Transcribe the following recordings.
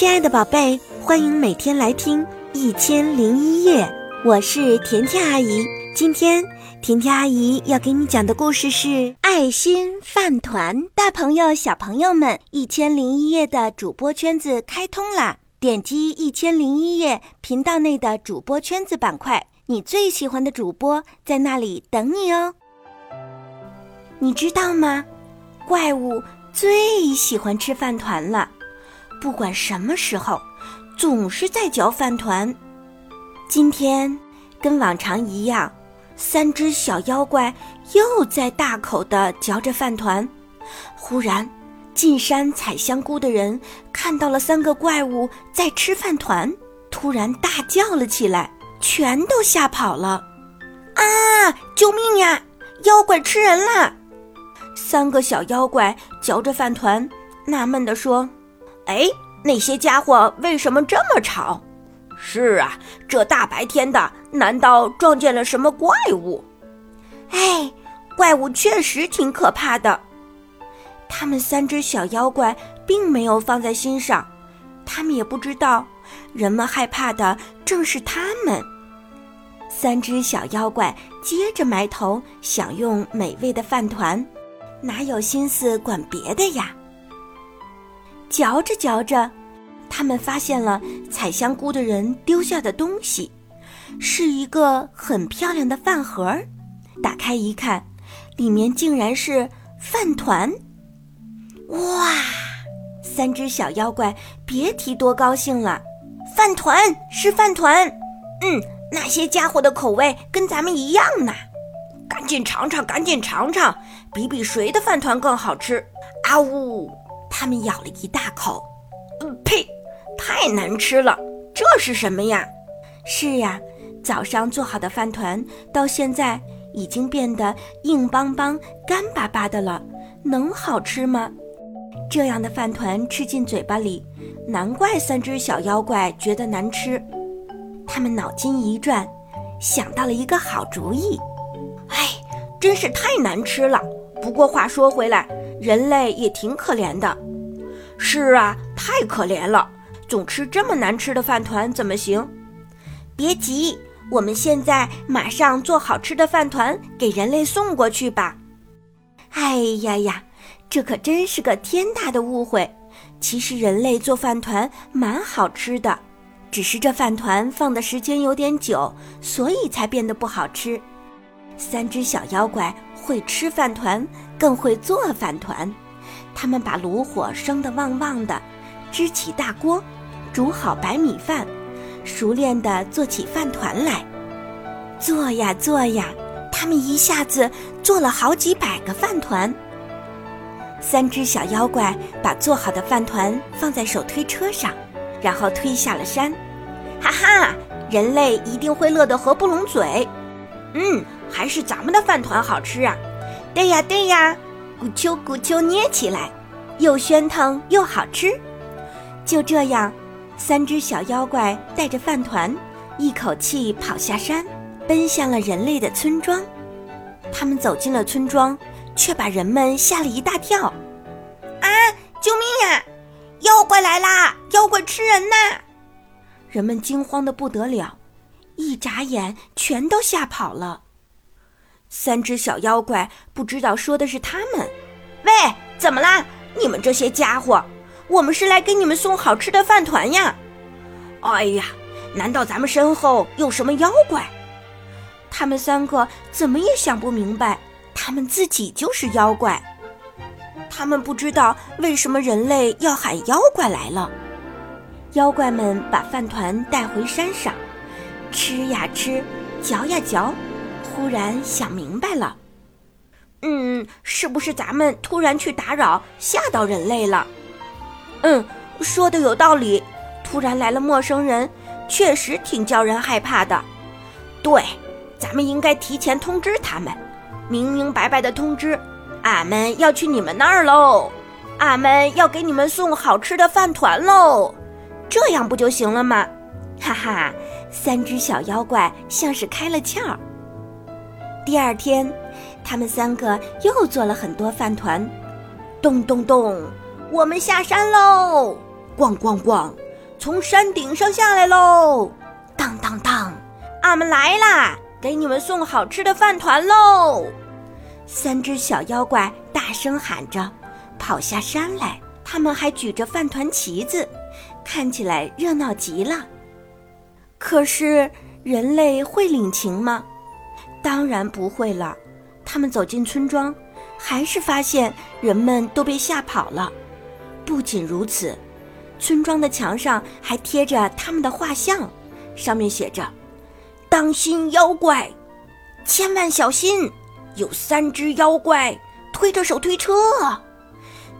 亲爱的宝贝，欢迎每天来听《一千零一夜》，我是甜甜阿姨。今天甜甜阿姨要给你讲的故事是《爱心饭团》。大朋友、小朋友们，《一千零一夜》的主播圈子开通啦！点击《一千零一夜》频道内的主播圈子板块，你最喜欢的主播在那里等你哦。你知道吗？怪物最喜欢吃饭团了。不管什么时候，总是在嚼饭团。今天跟往常一样，三只小妖怪又在大口地嚼着饭团。忽然，进山采香菇的人看到了三个怪物在吃饭团，突然大叫了起来，全都吓跑了。啊！救命呀！妖怪吃人了！三个小妖怪嚼着饭团，纳闷地说。哎，那些家伙为什么这么吵？是啊，这大白天的，难道撞见了什么怪物？哎，怪物确实挺可怕的。他们三只小妖怪并没有放在心上，他们也不知道，人们害怕的正是他们。三只小妖怪接着埋头享用美味的饭团，哪有心思管别的呀？嚼着嚼着，他们发现了采香菇的人丢下的东西，是一个很漂亮的饭盒。打开一看，里面竟然是饭团！哇，三只小妖怪别提多高兴了！饭团是饭团，嗯，那些家伙的口味跟咱们一样呢。赶紧尝尝，赶紧尝尝，比比谁的饭团更好吃！啊呜！他们咬了一大口，嗯，呸！太难吃了，这是什么呀？是呀，早上做好的饭团，到现在已经变得硬邦邦、干巴巴的了，能好吃吗？这样的饭团吃进嘴巴里，难怪三只小妖怪觉得难吃。他们脑筋一转，想到了一个好主意。哎，真是太难吃了。不过话说回来，人类也挺可怜的。是啊，太可怜了，总吃这么难吃的饭团怎么行？别急，我们现在马上做好吃的饭团给人类送过去吧。哎呀呀，这可真是个天大的误会。其实人类做饭团蛮好吃的，只是这饭团放的时间有点久，所以才变得不好吃。三只小妖怪。会吃饭团，更会做饭团。他们把炉火升得旺旺的，支起大锅，煮好白米饭，熟练地做起饭团来。做呀做呀，他们一下子做了好几百个饭团。三只小妖怪把做好的饭团放在手推车上，然后推下了山。哈哈，人类一定会乐得合不拢嘴。嗯。还是咱们的饭团好吃啊！对呀对呀，咕啾咕啾捏起来，又喧腾又好吃。就这样，三只小妖怪带着饭团，一口气跑下山，奔向了人类的村庄。他们走进了村庄，却把人们吓了一大跳。啊！救命呀！妖怪来啦！妖怪吃人呐！人们惊慌的不得了，一眨眼全都吓跑了。三只小妖怪不知道说的是他们。喂，怎么啦？你们这些家伙，我们是来给你们送好吃的饭团呀！哎呀，难道咱们身后有什么妖怪？他们三个怎么也想不明白，他们自己就是妖怪。他们不知道为什么人类要喊妖怪来了。妖怪们把饭团带回山上，吃呀吃，嚼呀嚼。忽然想明白了，嗯，是不是咱们突然去打扰，吓到人类了？嗯，说的有道理。突然来了陌生人，确实挺叫人害怕的。对，咱们应该提前通知他们，明明白白的通知，俺们要去你们那儿喽，俺们要给你们送好吃的饭团喽，这样不就行了吗？哈哈，三只小妖怪像是开了窍。第二天，他们三个又做了很多饭团。咚咚咚，我们下山喽！咣咣咣，从山顶上下来喽！当当当，俺们来啦，给你们送好吃的饭团喽！三只小妖怪大声喊着，跑下山来。他们还举着饭团旗子，看起来热闹极了。可是人类会领情吗？当然不会了。他们走进村庄，还是发现人们都被吓跑了。不仅如此，村庄的墙上还贴着他们的画像，上面写着：“当心妖怪，千万小心，有三只妖怪推着手推车。”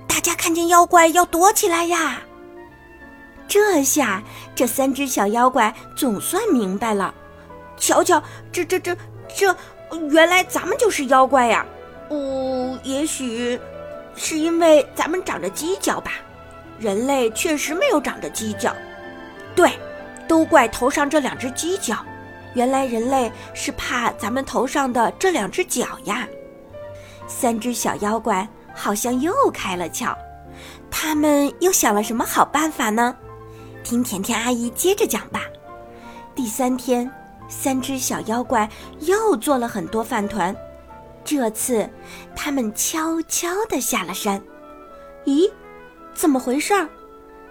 大家看见妖怪要躲起来呀！这下这三只小妖怪总算明白了。瞧瞧，这这这这，原来咱们就是妖怪呀！哦，也许是因为咱们长着犄角吧？人类确实没有长着犄角。对，都怪头上这两只犄角。原来人类是怕咱们头上的这两只角呀！三只小妖怪。好像又开了窍，他们又想了什么好办法呢？听甜甜阿姨接着讲吧。第三天，三只小妖怪又做了很多饭团，这次他们悄悄地下了山。咦，怎么回事儿？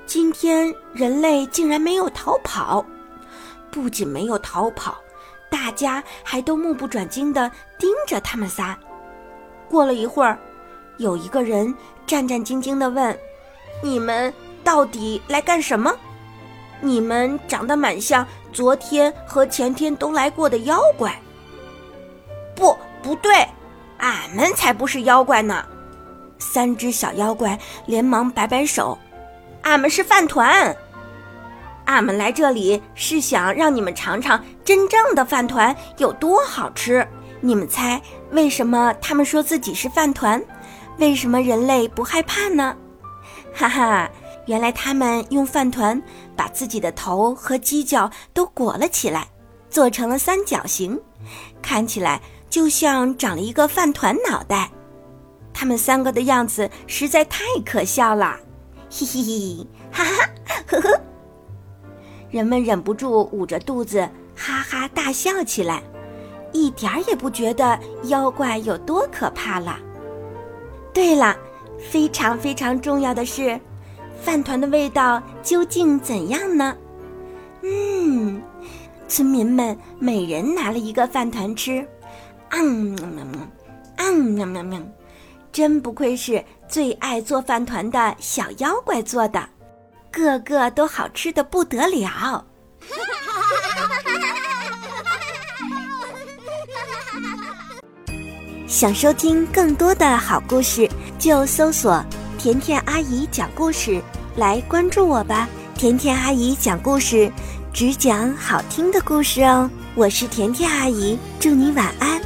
今天人类竟然没有逃跑，不仅没有逃跑，大家还都目不转睛地盯着他们仨。过了一会儿。有一个人战战兢兢地问：“你们到底来干什么？你们长得蛮像昨天和前天都来过的妖怪。”“不，不对，俺们才不是妖怪呢！”三只小妖怪连忙摆摆手：“俺们是饭团，俺们来这里是想让你们尝尝真正的饭团有多好吃。你们猜为什么他们说自己是饭团？”为什么人类不害怕呢？哈哈，原来他们用饭团把自己的头和犄角都裹了起来，做成了三角形，看起来就像长了一个饭团脑袋。他们三个的样子实在太可笑了，嘿嘿嘿，哈哈，呵呵。人们忍不住捂着肚子哈哈大笑起来，一点儿也不觉得妖怪有多可怕了。对了，非常非常重要的是，饭团的味道究竟怎样呢？嗯，村民们每人拿了一个饭团吃，嗯，嗯，喵喵喵，真不愧是最爱做饭团的小妖怪做的，个个都好吃的不得了。想收听更多的好故事，就搜索“甜甜阿姨讲故事”来关注我吧。甜甜阿姨讲故事，只讲好听的故事哦。我是甜甜阿姨，祝你晚安。